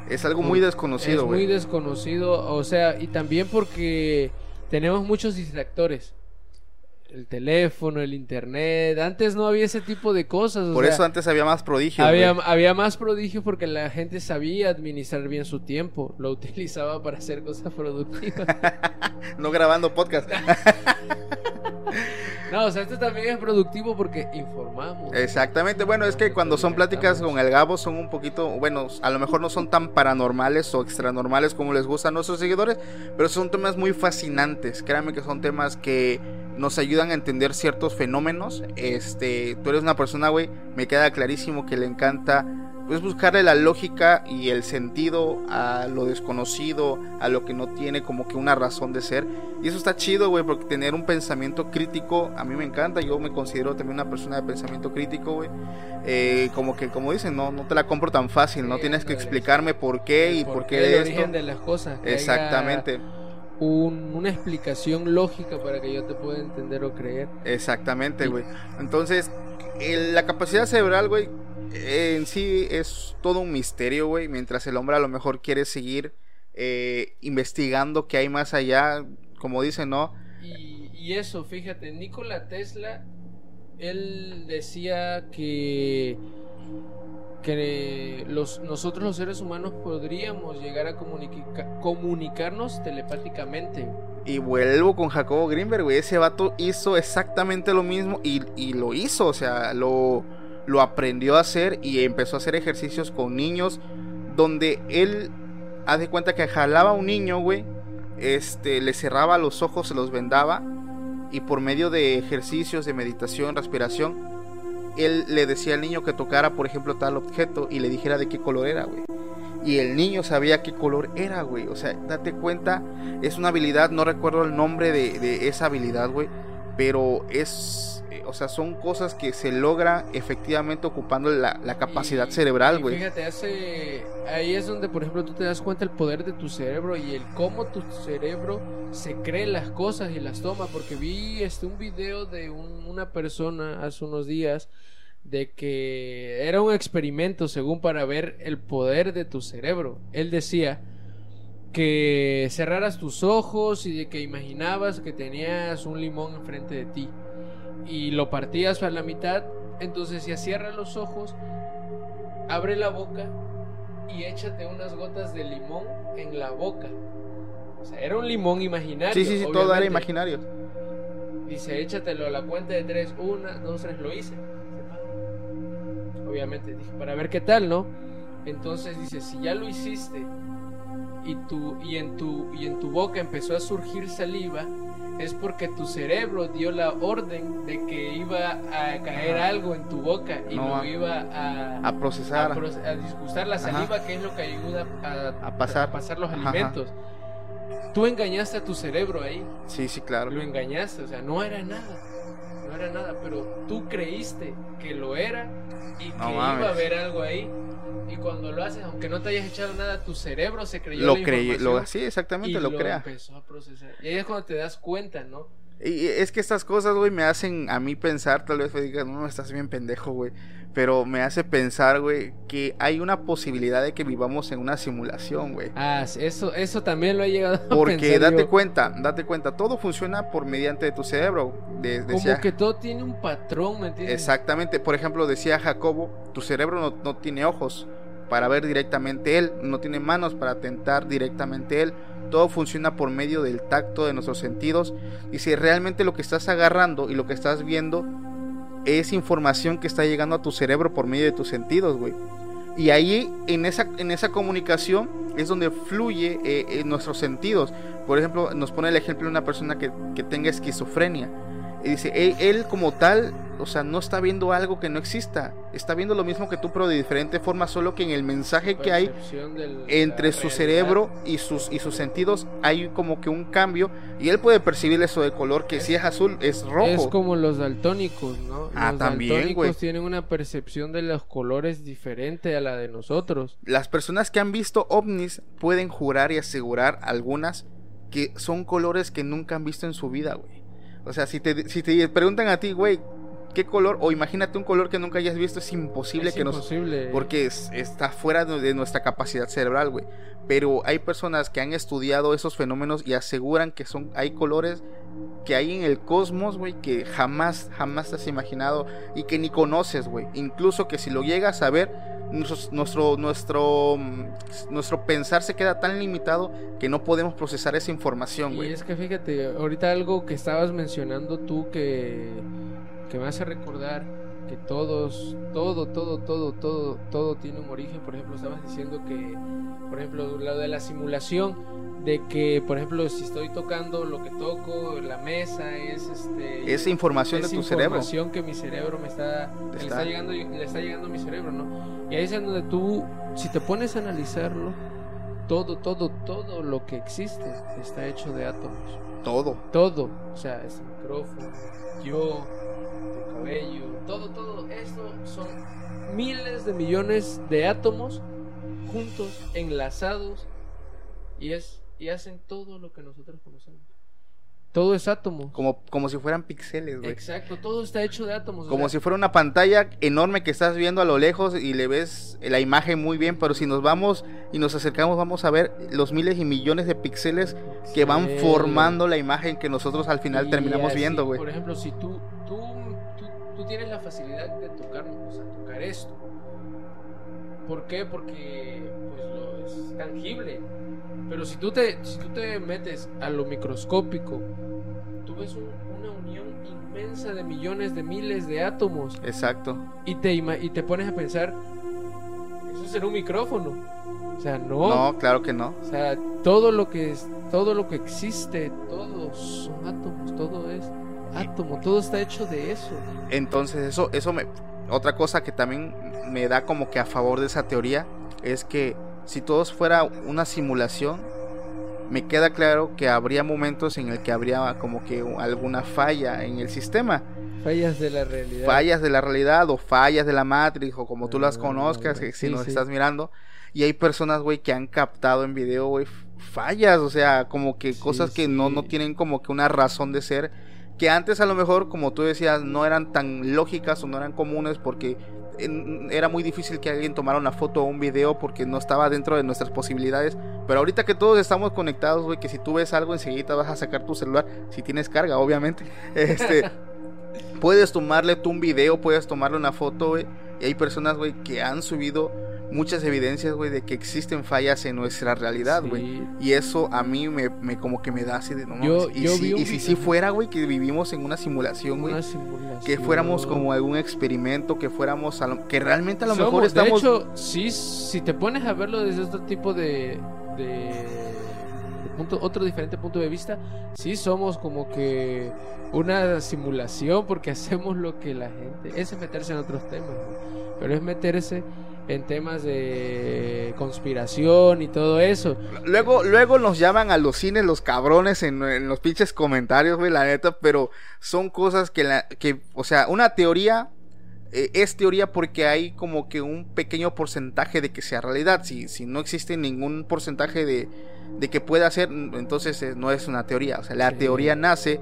Es algo muy desconocido, es muy güey. desconocido, o sea, y también porque tenemos muchos distractores. El teléfono, el internet. Antes no había ese tipo de cosas. o Por sea, eso antes había más prodigios, había, había más prodigio porque la gente sabía administrar bien su tiempo. Lo *laughs* utilizaba para hacer cosas productivas. *laughs* No grabando podcast. *laughs* no, o sea, esto también es productivo porque informamos. Exactamente, bueno, es que cuando son pláticas con el Gabo son un poquito, bueno, a lo mejor no son tan paranormales o extranormales como les gustan a nuestros seguidores, pero son temas muy fascinantes. Créanme que son temas que nos ayudan a entender ciertos fenómenos. Este, tú eres una persona, güey, me queda clarísimo que le encanta pues buscarle la lógica y el sentido a lo desconocido, a lo que no tiene como que una razón de ser. Y eso está chido, güey, porque tener un pensamiento crítico a mí me encanta. Yo me considero también una persona de pensamiento crítico, güey. Eh, como que, como dicen, no, no te la compro tan fácil, no Sí, tienes que explicarme por qué y por qué el de origen esto. de las cosas. Exactamente, un- una explicación lógica para que yo te pueda entender o creer. exactamente, güey. Entonces, el- la capacidad cerebral, güey, en sí es todo un misterio, güey. Mientras el hombre a lo mejor quiere seguir eh, investigando qué hay más allá, como dicen, ¿no? Y, y eso, fíjate, Nikola Tesla, él decía que, que los, nosotros los seres humanos podríamos llegar a comunica- comunicarnos telepáticamente. Y vuelvo con Jacobo Greenberg, güey. Ese vato hizo exactamente lo mismo y, y lo hizo, o sea, lo, lo aprendió a hacer y empezó a hacer ejercicios con niños donde él, haz de cuenta que jalaba a un niño, güey, este, le cerraba los ojos, se los vendaba y por medio de ejercicios de meditación, respiración, él le decía al niño que tocara, por ejemplo, tal objeto y le dijera de qué color era, güey. Y el niño sabía qué color era, güey. O sea, date cuenta, es una habilidad, no recuerdo el nombre de, de esa habilidad, güey. Pero es, o sea, son cosas que se logra efectivamente ocupando la, la capacidad Y- cerebral, güey. Fíjate, hace, ahí es donde, por ejemplo, tú te das cuenta el poder de tu cerebro y el cómo tu cerebro se cree las cosas y las toma. Porque vi este un video de un- una persona hace unos días de que era un experimento según para ver el poder de tu cerebro. Él decía que cerraras tus ojos y de que imaginabas que tenías un limón enfrente de ti y lo partías a la mitad, entonces ya cierra los ojos, abre la boca y échate unas gotas de limón en la boca. O sea, era un limón imaginario. Sí, sí, sí, todo era imaginario. Dice, échatelo a la cuenta de tres, una, dos, tres, lo hice. Obviamente, dije, para ver qué tal, ¿no? Entonces dice, si ya lo hiciste y, tu, y, en tu, y en tu boca empezó a surgir saliva, es porque tu cerebro dio la orden de que iba a caer Ajá. algo en tu boca y No, lo iba a, A procesar. a, proce- a disgustar la Ajá. saliva, que es lo que ayuda a, A pasar. los Ajá, alimentos. Tú engañaste a tu cerebro ahí Sí, sí, claro. lo engañaste, o sea, no era nada. Era nada, pero tú creíste que lo era y que No iba a haber algo ahí. Y cuando lo haces, aunque no te hayas echado nada, tu cerebro se creyó Lo la creí, lo, sí, exactamente, y lo crea. empezó a procesar. Y ahí es cuando te das cuenta, ¿no? Y es que estas cosas, güey, me hacen a mí pensar, tal vez me digas, no, estás bien pendejo, güey. Pero me hace pensar, güey, que hay una posibilidad de que vivamos en una simulación, güey. Ah, eso, eso también lo he llegado a *laughs* Porque pensar date cuenta, date cuenta, todo funciona por mediante de tu cerebro. De- Como decía- que todo tiene un patrón, ¿me entiendes? Exactamente, por ejemplo, decía Jacobo, tu cerebro no, no tiene ojos para ver directamente él, no tiene manos para tentar directamente él, todo funciona por medio del tacto de nuestros sentidos y si realmente lo que estás agarrando y lo que estás viendo es información que está llegando a tu cerebro por medio de tus sentidos, güey. Y ahí en esa, en esa comunicación es donde fluye eh, eh, nuestros sentidos. Por ejemplo, nos pone el ejemplo de una persona que, que tenga esquizofrenia. Y dice, él, él como tal, o sea, no está viendo algo que no exista. Está viendo lo mismo que tú, pero de diferente forma, solo que en el mensaje que hay entre su realidad. cerebro y sus, y sus sentidos hay como que un cambio. Y él puede percibir eso de color, que si es azul, es rojo. Es como los daltónicos, ¿no? Ah, los también, daltónicos tienen una percepción de los colores diferente a la de nosotros. Las personas que han visto ovnis pueden jurar y asegurar algunas que son colores que nunca han visto en su vida, güey. O sea, si te, si te preguntan a ti, güey, ¿qué color? O imagínate un color que nunca hayas visto, es imposible es que nos... imposible. Porque es- está fuera de de nuestra capacidad cerebral, güey. Pero hay personas que han estudiado esos fenómenos y aseguran que son hay colores que hay en el cosmos, güey, que jamás, jamás te has imaginado y que ni conoces, güey. Incluso que si lo llegas a ver, nuestro, nuestro, nuestro, mm, nuestro pensar se queda tan limitado que no podemos procesar esa información, Y güey. es que fíjate, ahorita algo que estabas mencionando tú que, que me hace recordar que todos, todo, todo, todo, todo, todo tiene un origen. Por ejemplo, estabas diciendo que, por ejemplo, lo de la simulación, de que, por ejemplo, si estoy tocando lo que toco, la mesa es este... Esa información es de tu cerebro. información que mi cerebro me está, le Está- está llegando le está llegando a mi cerebro no y ahí es donde tú si te pones a analizarlo todo todo todo lo que existe está hecho de átomos Todo. todo o sea ese micrófono yo cabello todo todo esto son miles de millones de átomos juntos enlazados y es y hacen todo lo que nosotros conocemos todo es átomos Como, como si fueran píxeles, güey. Exacto, todo está hecho de átomos. o Como sea, si fuera una pantalla enorme que estás viendo a lo lejos y le ves la imagen muy bien, pero si nos vamos y nos acercamos vamos a ver los miles y millones de píxeles que van formando la imagen que nosotros al final y terminamos así, viendo, güey. Por ejemplo, si tú, tú, tú, tienes la facilidad de tocar, o sea, tocar esto. ¿Por qué? Porque pues lo es tangible. Pero si tú te, si tú te metes a lo microscópico, tú ves un- una unión inmensa de millones de miles de átomos Exacto. y te, y te pones a pensar, eso será un micrófono. O sea, no. No, claro que no. O sea, todo lo que es, todo lo que existe, todos son átomos, todo es átomo, todo está hecho de eso. Entonces eso, eso me... Otra cosa que también me da como que a favor de esa teoría es que si todo fuera una simulación, me queda claro que habría momentos en el que habría como que alguna falla en el sistema. Fallas de la realidad. fallas de la realidad o fallas de la Matrix o como tú las Ah, conozcas, que si Sí, nos sí. estás mirando. Y hay personas, güey, que han captado en video, güey, fallas, o sea, como que Sí, cosas que no, no tienen como que una razón de ser. Que antes a lo mejor, como tú decías, no eran tan lógicas o no eran comunes porque era muy difícil que alguien tomara una foto o un video porque no estaba dentro de nuestras posibilidades. Pero ahorita que todos estamos conectados, güey, que si tú ves algo enseguida vas a sacar tu celular, si tienes carga, obviamente. *laughs* Este, puedes tomarle tú un video, puedes tomarle una foto, güey. Y hay personas, güey, que han subido muchas evidencias, güey, de que existen fallas en nuestra realidad, güey. Sí. Y eso a mí me, me como que me da así de no Yo- Y yo si, y si sí fuera, güey, que vivimos en una simulación, güey. Que fuéramos como algún experimento, que fuéramos a lo- que realmente a lo Somos- mejor estamos De hecho, sí, si te pones a verlo desde otro tipo de, de, punto, otro diferente punto de vista, sí somos como que una simulación porque *laughs* hacemos lo que la gente es meterse en otros temas, ¿no? pero es meterse en temas de conspiración y todo eso. Luego, luego nos llaman a los cines los cabrones en, en los pinches comentarios, güey, la neta, pero son cosas que, la, que o sea, una teoría eh, es teoría porque hay como que un pequeño porcentaje de que sea realidad. Si, si no existe ningún porcentaje de, de que pueda ser, entonces eh, no es una teoría. O sea, la Sí. teoría nace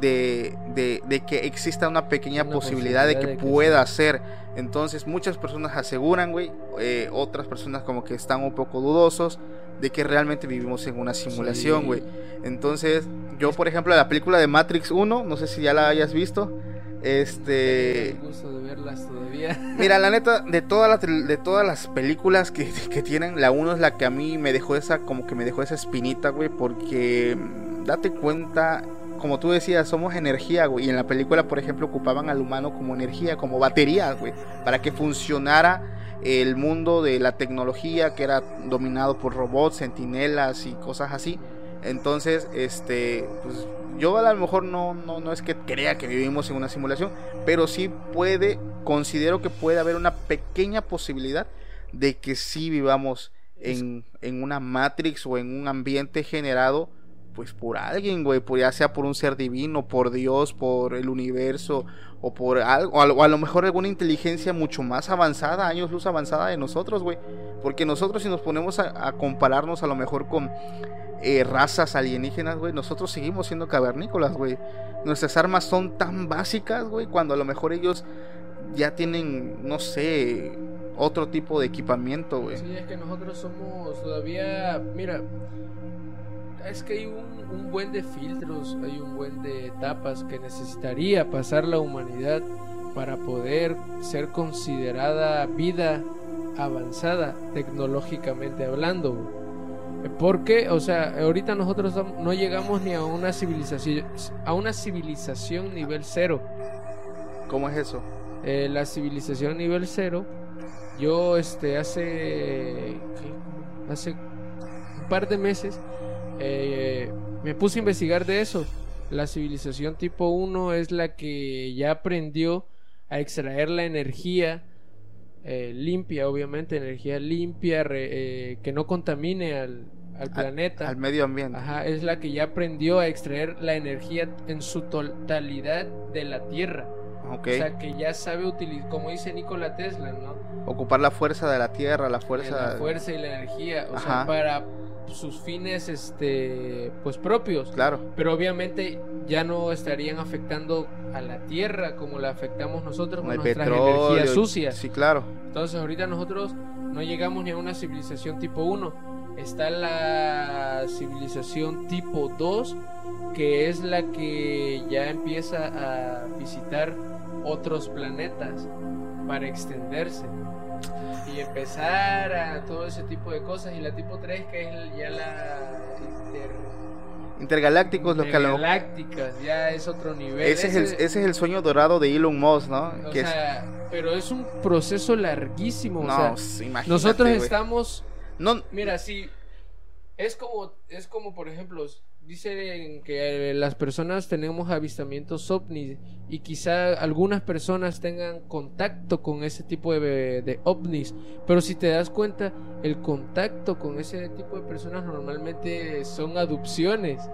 de, de, de que exista una pequeña Una posibilidad, de que posibilidad de que pueda ser. Entonces muchas personas aseguran, güey, eh, otras personas como que están un poco dudosos de que realmente vivimos en una simulación, Sí. güey. Entonces, yo por ejemplo, la película de Matrix 1, no sé si ya la hayas visto, este... El gusto de verlas todavía. *laughs* Mira, la neta, de todas las, de todas las películas que, *laughs* que tienen, la 1 es la que a mí me dejó esa, como que me dejó esa espinita, güey, porque date cuenta, como tú decías, somos energía, güey, y en la película, por ejemplo, ocupaban al humano como energía, como batería, güey, para que funcionara el mundo de la tecnología que era dominado por robots, sentinelas y cosas así. Entonces, este, pues yo a lo mejor no, no, no es que crea que vivimos en una simulación, pero sí puede, considero que puede haber una pequeña posibilidad de que sí vivamos en, en una Matrix o en un ambiente generado pues por alguien, güey, por, ya sea por un ser divino, por Dios, por el universo, o por algo, o a, lo, mejor alguna inteligencia mucho más avanzada, años luz avanzada de nosotros, güey. Porque nosotros si nos ponemos a, a compararnos a lo mejor con eh, razas alienígenas, güey, nosotros seguimos siendo cavernícolas, güey. Nuestras armas son tan básicas, güey, cuando a lo mejor ellos ya tienen, no sé, otro tipo de equipamiento, güey. Sí, es que nosotros somos todavía, mira, es que hay un, un buen de filtros, hay un buen de etapas que necesitaría pasar la humanidad para poder ser considerada vida avanzada tecnológicamente hablando. Porque, o sea, ahorita nosotros no llegamos ni a una civilización, a una civilización nivel cero. ¿Cómo es eso? Eh, la civilización nivel cero, yo este hace ¿qué? hace un par de meses eh, me puse a investigar de eso. La civilización tipo 1 es la que ya aprendió a extraer la energía eh, limpia, obviamente, energía limpia, re- eh, que no contamine al, al planeta. Al medio ambiente. Ajá, es la que ya aprendió a extraer la energía en su totalidad de la Tierra. Ok. O sea, que ya sabe utilizar, como dice Nikola Tesla, ¿no? Ocupar la fuerza de la tierra, la fuerza. La fuerza y la energía, o Ajá. sea, para sus fines, este, pues propios. Claro. Pero obviamente ya no estarían afectando a la Tierra como la afectamos nosotros con el nuestras petróleo. energías sucias. Sí, claro. Entonces ahorita nosotros no llegamos ni a una civilización tipo 1. Está la civilización tipo 2, que es la que ya empieza a visitar otros planetas para extenderse y empezar a todo ese tipo de cosas. Y la tipo 3, que es el- ya la inter- Intergalácticos, lo que a lo intergaláctica, ya es otro nivel. ese, es el, Ese- es el sueño dorado de Elon Musk, ¿no? o Que es- pero es un proceso larguísimo. o sea, nosotros estamos, No, mira, si es como, es como por ejemplo, dicen que las personas tenemos avistamientos ovnis y quizá algunas personas tengan contacto con ese tipo de, de ovnis, pero si te das cuenta, el contacto con ese tipo de personas normalmente son adopciones.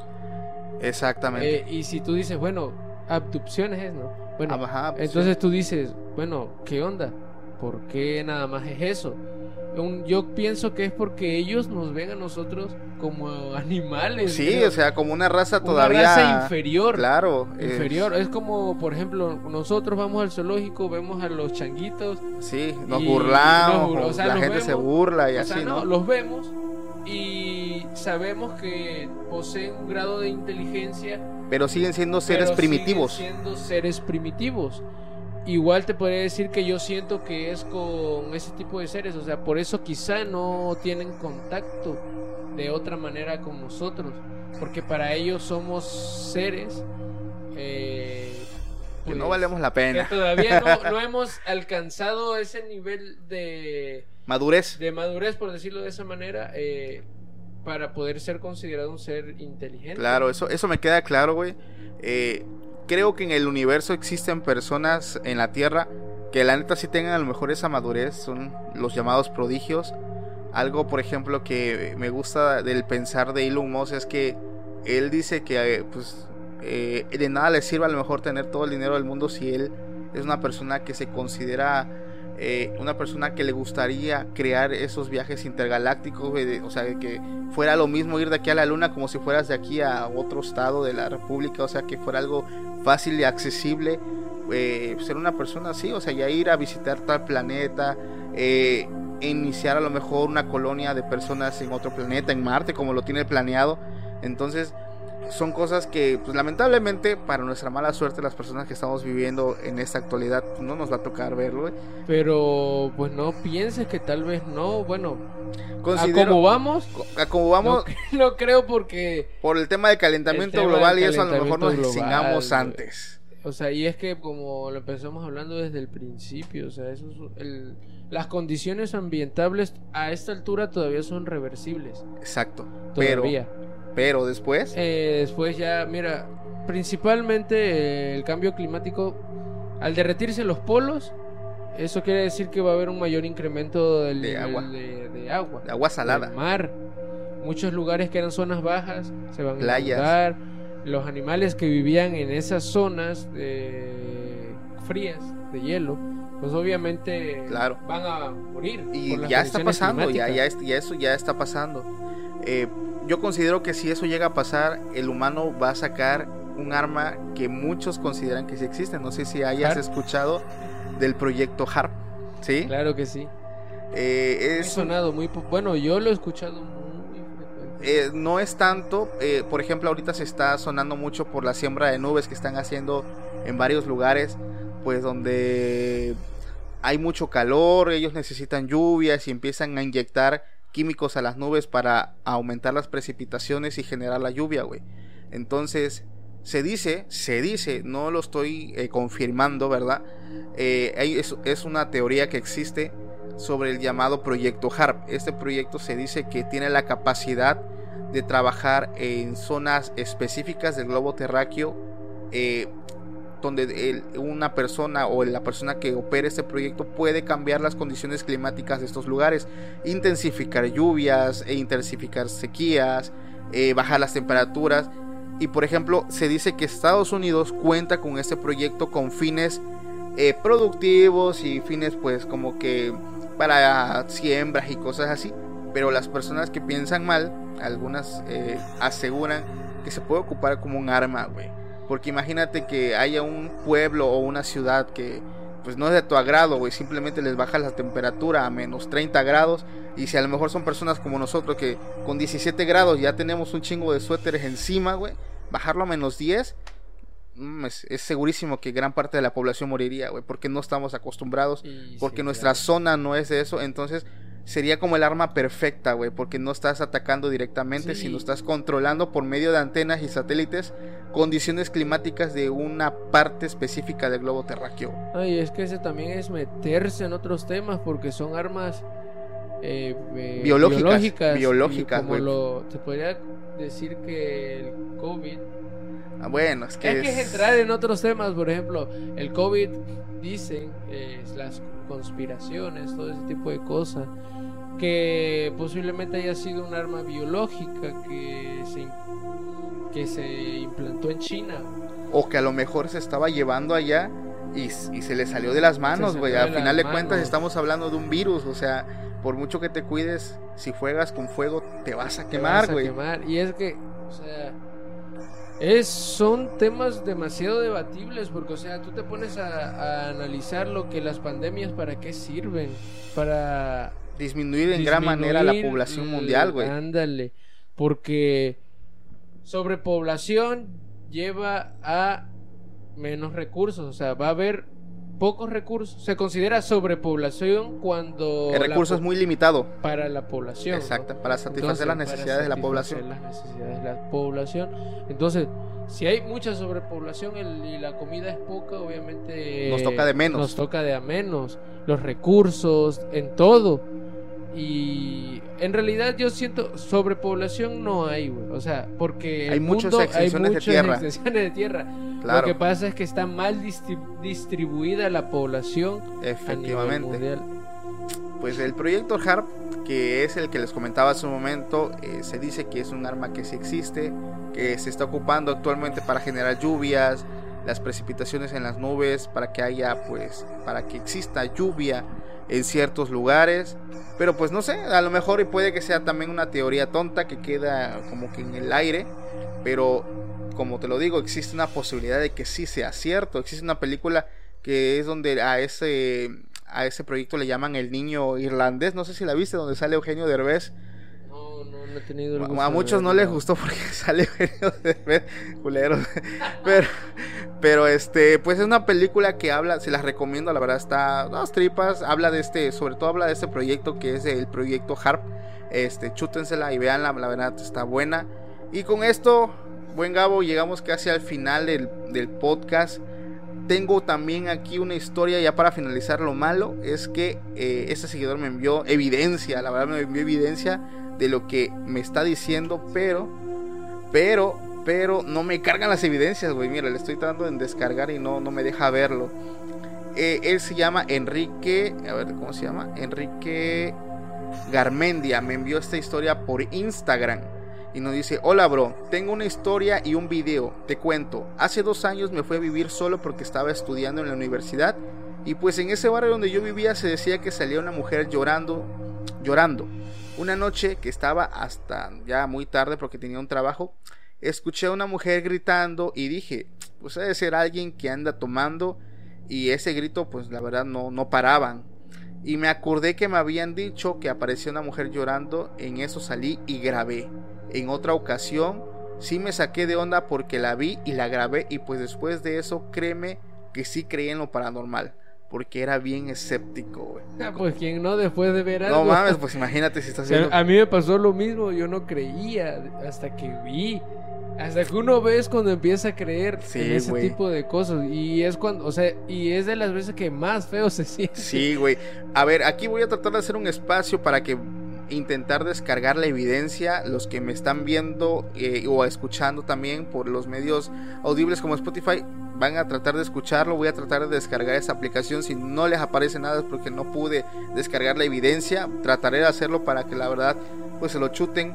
exactamente. Eh, y si tú dices, bueno, abducciones es, ¿no? Bueno, Ajá, pues, entonces tú dices, bueno, ¿qué onda? ¿Por qué nada más es eso? Un- yo pienso que es porque ellos nos ven a nosotros como animales. sí, creo. o sea, como una raza Una todavía. raza inferior. Claro. es- Inferior. Es como, por ejemplo, nosotros vamos al zoológico, vemos a los changuitos. sí, nos burlamos, nos o sea, la gente se vemos, burla y o así, sea, ¿no? Los vemos y sabemos que poseen un grado de inteligencia Pero siguen siendo seres pero primitivos. siguen siendo seres primitivos. Igual te podría decir que yo siento que es con ese tipo de seres, o sea, por eso quizá no tienen contacto de otra manera con nosotros, porque para ellos somos seres eh, que pues, no valemos la que pena. todavía no, *laughs* no hemos alcanzado ese nivel de, Madurez. de madurez, por decirlo de esa manera, eh, para poder ser considerado un ser inteligente. Claro, eso, eso me queda claro, güey. Eh, creo que en el universo existen personas en la Tierra que la neta sí tengan a lo mejor esa madurez son los llamados prodigios. Algo, por ejemplo, que me gusta del pensar de Elon Musk es que él dice que eh, pues eh, de nada le sirve a lo mejor tener todo el dinero del mundo si él es una persona que se considera eh, una persona que le gustaría crear esos viajes intergalácticos, o sea, que fuera lo mismo ir de aquí a la luna como si fueras de aquí a otro estado de la república, o sea, que fuera algo fácil y accesible. Eh, ser una persona así, o sea, ya ir a visitar tal planeta, eh, iniciar a lo mejor una colonia de personas en otro planeta, en Marte, como lo tiene planeado. Entonces, son cosas que, pues lamentablemente, para nuestra mala suerte, las personas que estamos viviendo en esta actualidad, no nos va a tocar verlo. Pero, pues no pienses que tal vez no, bueno, Considero, a como vamos, a como vamos, *laughs* no, creo porque por el tema de calentamiento global y eso a lo mejor nos extingamos antes. O sea, y es que como lo empezamos hablando desde el principio, o sea, eso el, las condiciones ambientales a esta altura todavía son reversibles. Exacto. Todavía. Pero después. Eh, después ya, mira, principalmente eh, el cambio climático, al derretirse los polos, eso quiere decir que va a haber un mayor incremento del de agua. De, agua. De agua salada. mar. Muchos lugares que eran zonas bajas se van a inundar. Los animales que vivían en esas zonas frías, de hielo, pues obviamente claro. van a morir. Y ya está pasando, ya, ya, ya, eso ya está pasando. Eh, yo considero que si eso llega a pasar, el humano va a sacar un arma que muchos consideran que sí existe. No sé si hayas escuchado del proyecto HARP. ¿Sí? Claro que sí. Eh, es sonado muy. Bueno, yo lo he escuchado muy eh, no es tanto, eh, por ejemplo, ahorita se está sonando mucho por la siembra de nubes que están haciendo en varios lugares, pues donde hay mucho calor, ellos necesitan lluvias y empiezan a inyectar químicos a las nubes para aumentar las precipitaciones y generar la lluvia, güey. Entonces, se dice, se dice, no lo estoy eh, confirmando, ¿verdad? Eh, es, una teoría que existe sobre el llamado proyecto HARP. Este proyecto se dice que tiene la capacidad de trabajar en zonas específicas del globo terráqueo eh, donde una persona o la persona que opere este proyecto puede cambiar las condiciones climáticas de estos lugares, intensificar lluvias, e intensificar sequías, eh, bajar las temperaturas. Y por ejemplo, se dice que Estados Unidos cuenta con este proyecto con fines eh, productivos y fines pues como que para siembras y cosas así. Pero las personas que piensan mal, algunas eh, aseguran que se puede ocupar como un arma, güey porque imagínate que haya un pueblo o una ciudad que pues no es de tu agrado, güey, simplemente les baja la temperatura a menos 30 grados y si a lo mejor son personas como nosotros que con 17 grados ya tenemos un chingo de suéteres encima, güey, bajarlo a menos 10 mm, es, segurísimo que gran parte de la población moriría, güey, porque no estamos acostumbrados, porque nuestra zona no es de eso, entonces sería como el arma perfecta, güey, porque no estás atacando directamente, sino estás controlando por medio de antenas y satélites condiciones climáticas de una parte específica del globo terráqueo. Ay, es que ese también es meterse en otros temas porque son armas eh, eh, biológicas, biológicas, como lo, te podría decir que el COVID ah, bueno, es que es, que entrar en otros temas, por ejemplo, el COVID dicen eh, las conspiraciones, todo ese tipo de cosas que posiblemente haya sido un arma biológica que se, que se implantó en China. O que a lo mejor se estaba llevando allá y, se le salió de las manos, güey. Al final de cuentas estamos hablando de un virus, o sea, por mucho que te cuides, si juegas con fuego te vas a quemar, güey. Y es que, o sea, es, son temas demasiado debatibles porque, o sea, tú te pones a, a analizar lo que las pandemias para qué sirven, para disminuir en gran manera la población mundial, güey. Ándale, porque sobrepoblación lleva a menos recursos, o sea, va a haber pocos recursos. Se considera sobrepoblación cuando el recurso es muy limitado para la población. Exacto, para satisfacer las necesidades de la población. Las necesidades de la población. Entonces, si hay mucha sobrepoblación y la comida es poca, obviamente nos toca de menos. Nos toca de a menos. Los recursos, en todo. Y en realidad yo siento sobrepoblación no hay, güey. O sea, porque Hay muchas mundo, extensiones hay de muchas tierra. extensiones de tierra. Claro. Lo que pasa es que está mal distri- distribuida la población a nivel Efectivamente. mundial. Pues el proyecto HARP, que es el que les comentaba hace un momento, eh, se dice que es un arma que sí existe, que se está ocupando actualmente para generar lluvias, las precipitaciones en las nubes, para que haya, pues, para que exista lluvia en ciertos lugares. Pero pues no sé, a lo mejor y puede que sea también una teoría tonta que queda como que en el aire, pero como te lo digo, existe una posibilidad de que sí sea cierto. Existe una película que es donde a ese a ese proyecto le llaman el niño irlandés, no sé si la viste, donde sale Eugenio Derbez. No, no, no he tenido el A, gusto a de muchos no les gustó porque *laughs* sale culeros. *laughs* Pero, pero este, pues es una película que habla, se las recomiendo, la verdad está dos tripas, habla de este, sobre todo habla de este proyecto que es el proyecto HARP. Este, chútensela y veanla, la verdad está buena. Y con esto, buen Gabo, llegamos casi al final del, del podcast. Tengo también aquí una historia ya para finalizar lo malo. Es que eh, este seguidor me envió evidencia, la verdad me envió evidencia de lo que me está diciendo, pero, pero, pero no me cargan las evidencias, güey. Mira, le estoy tratando en descargar y no, no me deja verlo. Eh, él se llama Enrique, a ver cómo se llama, Enrique Garmendia. Me envió esta historia por Instagram. Y nos dice, hola bro, tengo una historia y un video, te cuento. Hace dos años me fui a vivir solo porque estaba estudiando en la universidad. Y pues en ese barrio donde yo vivía se decía que salía una mujer llorando, llorando. Una noche que estaba hasta ya muy tarde porque tenía un trabajo, escuché a una mujer gritando y dije, pues debe ser alguien que anda tomando y ese grito pues la verdad no, no paraban. Y me acordé que me habían dicho que apareció una mujer llorando, en eso salí y grabé. En otra ocasión sí me saqué de onda porque la vi y la grabé y pues después de eso créeme que sí creí en lo paranormal. Porque era bien escéptico, güey. Ah, Pues quien no después de ver algo. No mames, pues imagínate si estás O sea, viendo... A mí me pasó lo mismo, yo no creía hasta que vi. Hasta que uno ve es cuando empieza a creer Sí, en ese tipo de cosas. Y es cuando, o sea, y es de las veces que más feo *laughs* se siente. Sí, güey. A ver, aquí voy a tratar de hacer un espacio para que intentar descargar la evidencia. Los que me están viendo eh, o escuchando también por los medios audibles como Spotify van a tratar de escucharlo. Voy a tratar de descargar esa aplicación. Si no les aparece nada es porque no pude descargar la evidencia. Trataré de hacerlo para que la verdad pues se lo chuten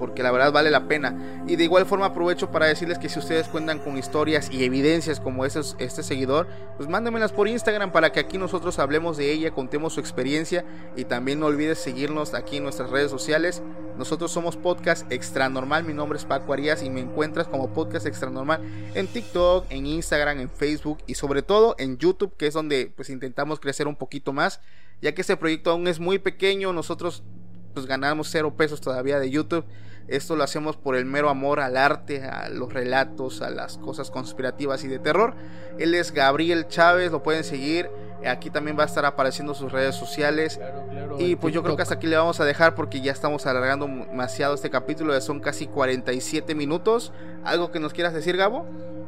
porque la verdad vale la pena. Y de igual forma aprovecho para decirles que si ustedes cuentan con historias y evidencias como esos- este seguidor, pues mándenmelas por Instagram para que aquí nosotros hablemos de ella, contemos su experiencia y también no olvides seguirnos aquí en nuestras redes sociales. Nosotros somos Podcast Extra Normal, mi nombre es Paco Arias y me encuentras como Podcast Extra Normal en TikTok, en Instagram, en Facebook y sobre todo en YouTube, que es donde pues intentamos crecer un poquito más, ya que este proyecto aún es muy pequeño, nosotros pues ganamos cero pesos todavía de YouTube. Esto lo hacemos por el mero amor al arte, a los relatos, a las cosas conspirativas y de terror. Él es Gabriel Chávez, lo pueden seguir. Aquí también va a estar apareciendo sus redes sociales. Claro, claro, Y pues yo creo que hasta aquí le vamos a dejar porque ya estamos alargando demasiado este capítulo. Ya son casi 47 minutos. ¿Algo que nos quieras decir, Gabo?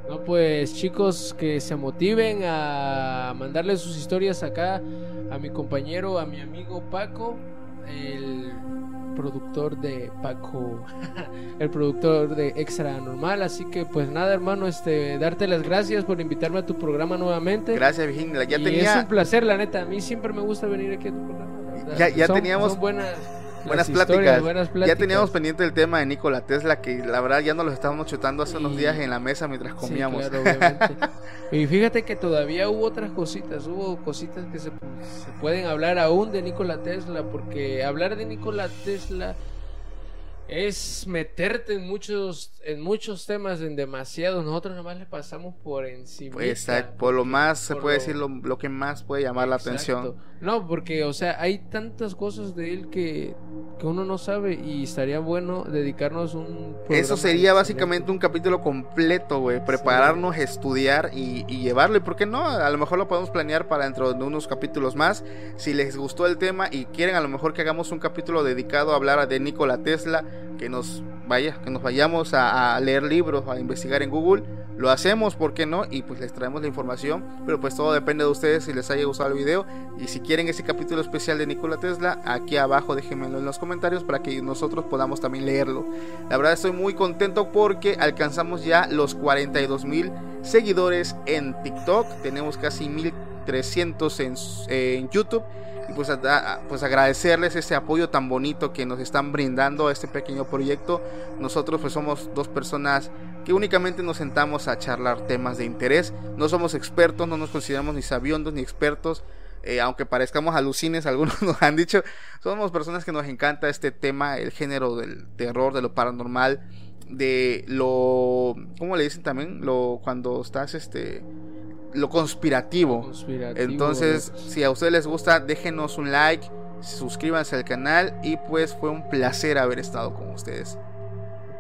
No, pues chicos que se motiven a mandarle sus historias acá a mi compañero, a mi amigo Paco, el productor de Paco, *laughs* el productor de Extra Normal. Así que pues nada, hermano, este, darte las gracias por invitarme a tu programa nuevamente. Gracias, Virginia. Ya y es tenía un placer, la neta. A mí siempre me gusta venir aquí a tu programa. Ya- ya Son- teníamos son buenas, buenas pláticas. Ya teníamos pendiente el tema de Nikola Tesla, que la verdad ya nos lo estábamos chutando hace unos días en la mesa mientras Sí, comíamos. claro, obviamente. *laughs* y fíjate que todavía hubo otras cositas, hubo cositas que se, se pueden hablar aún de Nikola Tesla, porque hablar de Nikola Tesla es meterte en muchos en muchos temas, en demasiados. Nosotros nomás le pasamos por encima. Pues, exacto, por lo más se puede decir lo, lo que más puede llamar la atención. No, porque, o sea, hay tantas cosas de él que, que uno no sabe y estaría bueno dedicarnos un... Eso sería básicamente un capítulo completo, güey. Prepararnos, estudiar y, y llevarlo. ¿Y por qué no? A lo mejor lo podemos planear para dentro de unos capítulos más. Si les gustó el tema y quieren a lo mejor que hagamos un capítulo dedicado a hablar de Nikola Tesla, que nos vaya, que nos vayamos a, leer libros, a investigar en Google lo hacemos, ¿por qué no? Y pues les traemos la información, pero pues todo depende de ustedes si les haya gustado el video y si quieren ese capítulo especial de Nikola Tesla, aquí abajo déjenmelo en los comentarios para que nosotros podamos también leerlo. La verdad estoy muy contento porque alcanzamos ya los 42 mil seguidores en TikTok, tenemos casi 1300 en, en YouTube y pues, pues agradecerles este apoyo tan bonito que nos están brindando a este pequeño proyecto. Nosotros pues somos dos personas que únicamente nos sentamos a charlar temas de interés. No somos expertos, no nos consideramos ni sabiondos ni expertos. Eh, aunque parezcamos alucines, *laughs* algunos nos han dicho, somos personas que nos encanta este tema, el género del terror, de lo paranormal, de lo, ¿cómo le dicen también? Lo cuando estás, este, lo conspirativo. Entonces, si a ustedes les gusta, déjenos un like, suscríbanse al canal y pues fue un placer haber estado con ustedes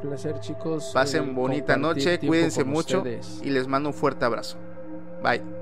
placer, chicos. Pasen eh, bonita noche, cuídense mucho y les mando un fuerte abrazo. Bye.